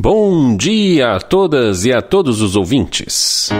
Bom dia a todas e a todos os ouvintes.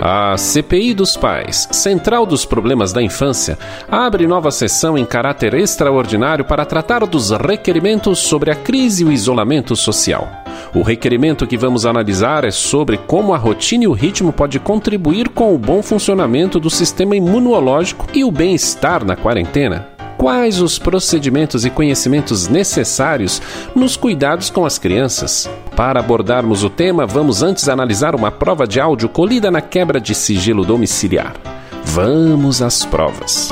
A CPI dos Pais, Central dos Problemas da Infância, abre nova sessão em caráter extraordinário para tratar dos requerimentos sobre a crise e o isolamento social. O requerimento que vamos analisar é sobre como a rotina e o ritmo pode contribuir com o bom funcionamento do sistema imunológico e o bem-estar na quarentena quais os procedimentos e conhecimentos necessários nos cuidados com as crianças. Para abordarmos o tema, vamos antes analisar uma prova de áudio colhida na quebra de sigilo domiciliar. Vamos às provas.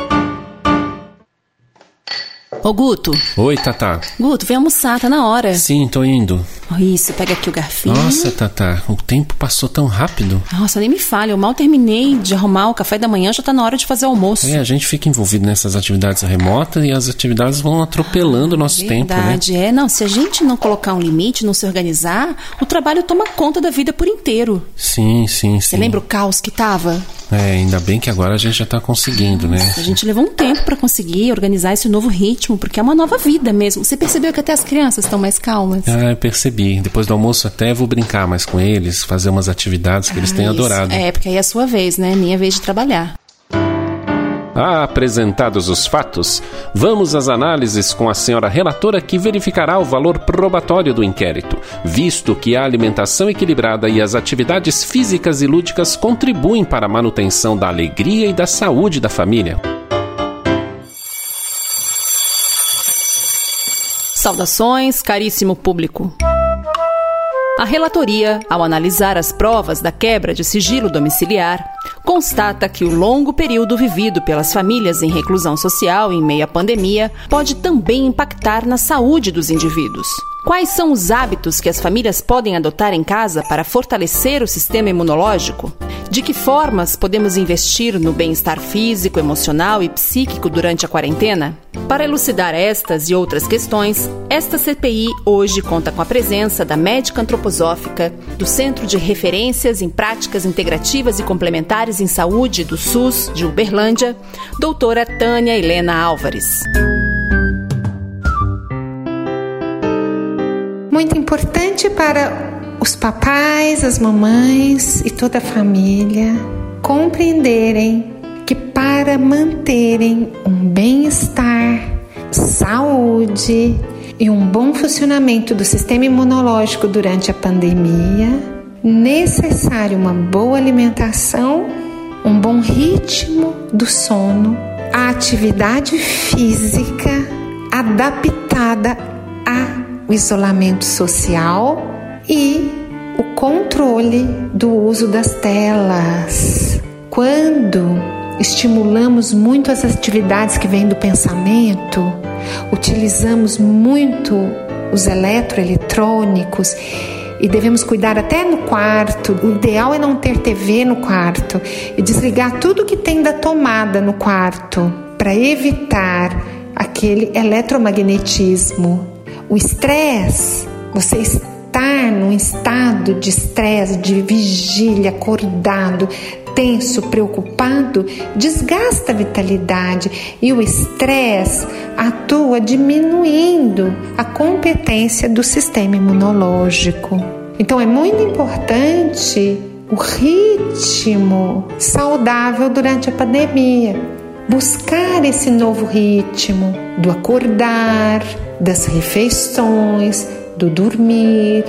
Ô Guto. Oi, Tata. Guto, vem almoçar, tá na hora. Sim, tô indo. Isso, pega aqui o garfinho. Nossa, Tata, o tempo passou tão rápido. Nossa, nem me fale, eu mal terminei de arrumar o café da manhã, já tá na hora de fazer o almoço. É, a gente fica envolvido nessas atividades remotas e as atividades vão atropelando o nosso Verdade, tempo, né? Verdade, é. Não, se a gente não colocar um limite, não se organizar, o trabalho toma conta da vida por inteiro. Sim, sim, sim. Você lembra o caos que tava? É, ainda bem que agora a gente já tá conseguindo, né? A gente levou um tempo para conseguir organizar esse novo ritmo, porque é uma nova vida mesmo. Você percebeu que até as crianças estão mais calmas? Ah, eu percebi. Depois do almoço até vou brincar mais com eles, fazer umas atividades que eles têm Ah, isso. adorado. É, porque aí é a sua vez, né? Minha vez de trabalhar. Apresentados os fatos, vamos às análises com a senhora relatora que verificará o valor probatório do inquérito, visto que a alimentação equilibrada e as atividades físicas e lúdicas contribuem para a manutenção da alegria e da saúde da família. Saudações, caríssimo público. A relatoria, ao analisar as provas da quebra de sigilo domiciliar, constata que o longo período vivido pelas famílias em reclusão social em meio à pandemia pode também impactar na saúde dos indivíduos. Quais são os hábitos que as famílias podem adotar em casa para fortalecer o sistema imunológico? De que formas podemos investir no bem-estar físico, emocional e psíquico durante a quarentena? Para elucidar estas e outras questões, esta CPI hoje conta com a presença da médica antroposófica do Centro de Referências em Práticas Integrativas e Complementares em Saúde do SUS de Uberlândia, doutora Tânia Helena Álvares. Muito importante para os papais, as mamães e toda a família compreenderem que para manterem um bem-estar, saúde e um bom funcionamento do sistema imunológico durante a pandemia, necessário uma boa alimentação, um bom ritmo do sono, a atividade física adaptada o isolamento social e o controle do uso das telas. Quando estimulamos muito as atividades que vêm do pensamento, utilizamos muito os eletroeletrônicos e devemos cuidar até no quarto. O ideal é não ter TV no quarto e desligar tudo que tem da tomada no quarto para evitar aquele eletromagnetismo o estresse, você estar num estado de estresse, de vigília, acordado, tenso, preocupado, desgasta a vitalidade e o estresse atua diminuindo a competência do sistema imunológico. Então é muito importante o ritmo saudável durante a pandemia. Buscar esse novo ritmo do acordar, das refeições, do dormir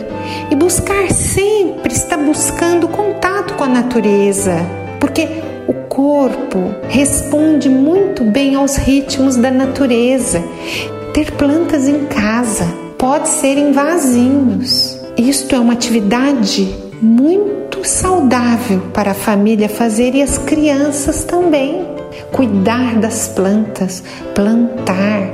e buscar sempre estar buscando contato com a natureza, porque o corpo responde muito bem aos ritmos da natureza. Ter plantas em casa pode ser em vasinhos. Isto é uma atividade muito saudável para a família fazer e as crianças também. Cuidar das plantas, plantar,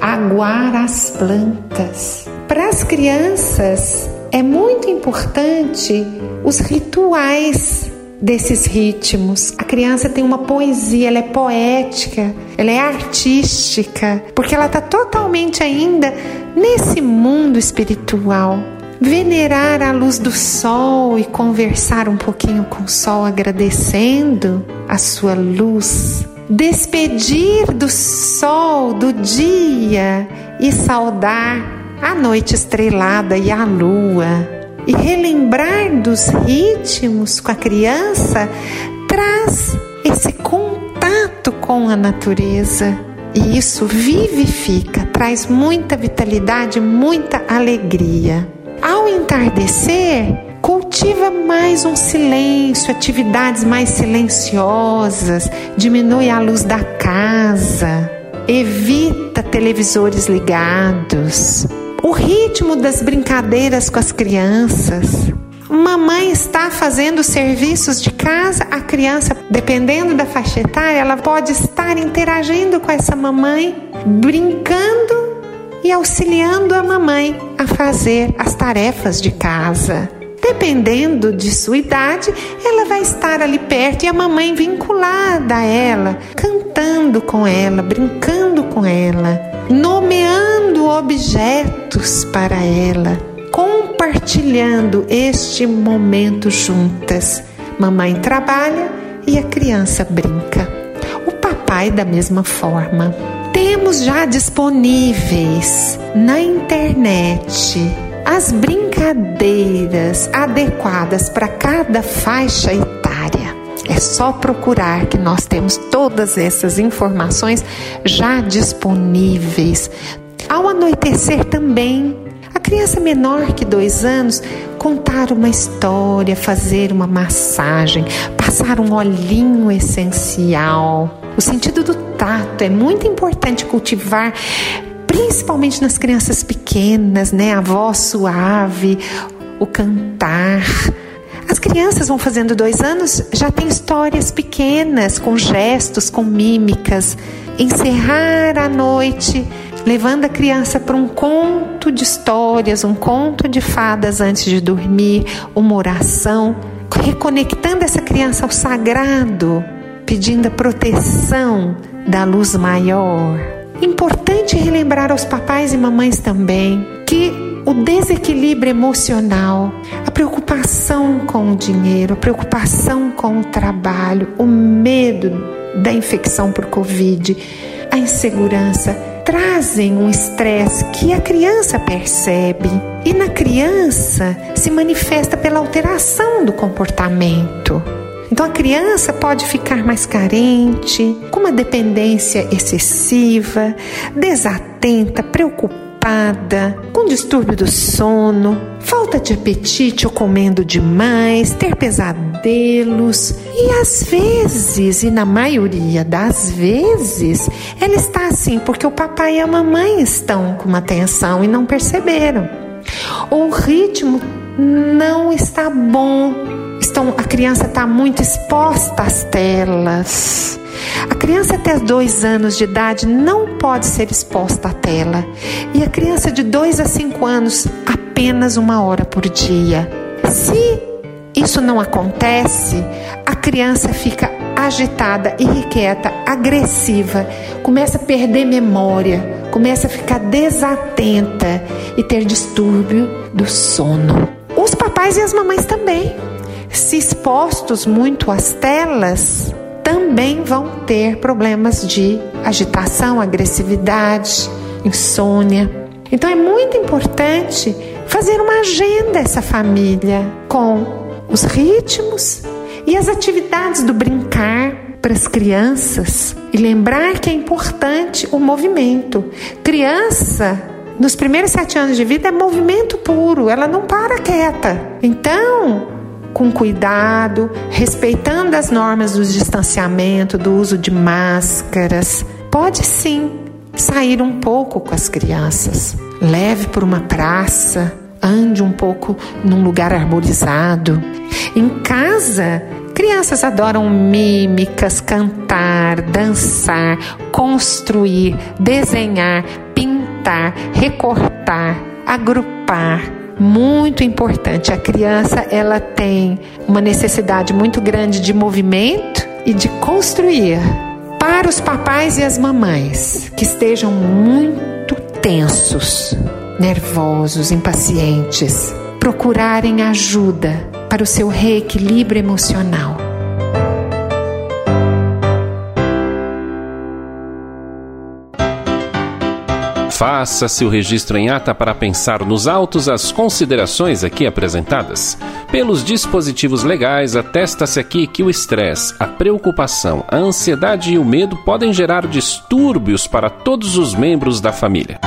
aguar as plantas. Para as crianças é muito importante os rituais desses ritmos. A criança tem uma poesia, ela é poética, ela é artística, porque ela está totalmente ainda nesse mundo espiritual. Venerar a luz do sol e conversar um pouquinho com o sol, agradecendo a sua luz despedir do sol do dia e saudar a noite estrelada e a lua. E relembrar dos ritmos com a criança traz esse contato com a natureza. E isso vivifica, traz muita vitalidade, muita alegria. Ao entardecer, cultiva mais um silêncio, atividades mais silenciosas, diminui a luz da casa, evita televisores ligados. O ritmo das brincadeiras com as crianças, Mamãe está fazendo serviços de casa, a criança, dependendo da faixa etária, ela pode estar interagindo com essa mamãe, brincando e auxiliando a mamãe a fazer as tarefas de casa. Dependendo de sua idade, ela vai estar ali perto e a mamãe vinculada a ela, cantando com ela, brincando com ela, nomeando objetos para ela compartilhando este momento juntas. Mamãe trabalha e a criança brinca. O papai, da mesma forma. Temos já disponíveis na internet as brincadeiras adequadas para cada faixa etária. É só procurar que nós temos todas essas informações já disponíveis. Ao anoitecer também a criança menor que dois anos contar uma história, fazer uma massagem, passar um olhinho essencial. O sentido do tato é muito importante cultivar, principalmente nas crianças pequenas, né? A voz suave, o cantar. As crianças vão fazendo dois anos, já tem histórias pequenas, com gestos, com mímicas. Encerrar a noite levando a criança para um conto de histórias, um conto de fadas antes de dormir, uma oração, reconectando essa criança ao sagrado, pedindo a proteção da luz maior. Importante relembrar aos papais e mamães também que o desequilíbrio emocional, a preocupação com o dinheiro, a preocupação com o trabalho, o medo da infecção por Covid, a insegurança trazem um estresse que a criança percebe e na criança se manifesta pela alteração do comportamento. Então a criança pode ficar mais carente, com uma dependência excessiva, desatenta, preocupada com distúrbio do sono, falta de apetite ou comendo demais, ter pesadelos e às vezes, e na maioria das vezes, ela está assim porque o papai e a mamãe estão com uma tensão e não perceberam. Ou o ritmo não está bom. Estão, a criança está muito exposta às telas a criança até dois anos de idade não pode ser exposta à tela. E a criança de dois a cinco anos, apenas uma hora por dia. Se isso não acontece, a criança fica agitada, irrequieta, agressiva, começa a perder memória, começa a ficar desatenta e ter distúrbio do sono. Os papais e as mamães também. Se expostos muito às telas, também vão ter problemas de agitação, agressividade, insônia. Então é muito importante fazer uma agenda essa família com os ritmos e as atividades do brincar para as crianças e lembrar que é importante o movimento. Criança nos primeiros sete anos de vida é movimento puro, ela não para quieta. Então, com cuidado, respeitando as normas do distanciamento, do uso de máscaras, pode sim sair um pouco com as crianças. Leve por uma praça, ande um pouco num lugar arborizado. Em casa, crianças adoram mímicas, cantar, dançar, construir, desenhar, pintar, recortar, agrupar muito importante. A criança ela tem uma necessidade muito grande de movimento e de construir. Para os papais e as mamães que estejam muito tensos, nervosos, impacientes, procurarem ajuda para o seu reequilíbrio emocional Faça-se o registro em ata para pensar nos autos as considerações aqui apresentadas. Pelos dispositivos legais, atesta-se aqui que o estresse, a preocupação, a ansiedade e o medo podem gerar distúrbios para todos os membros da família.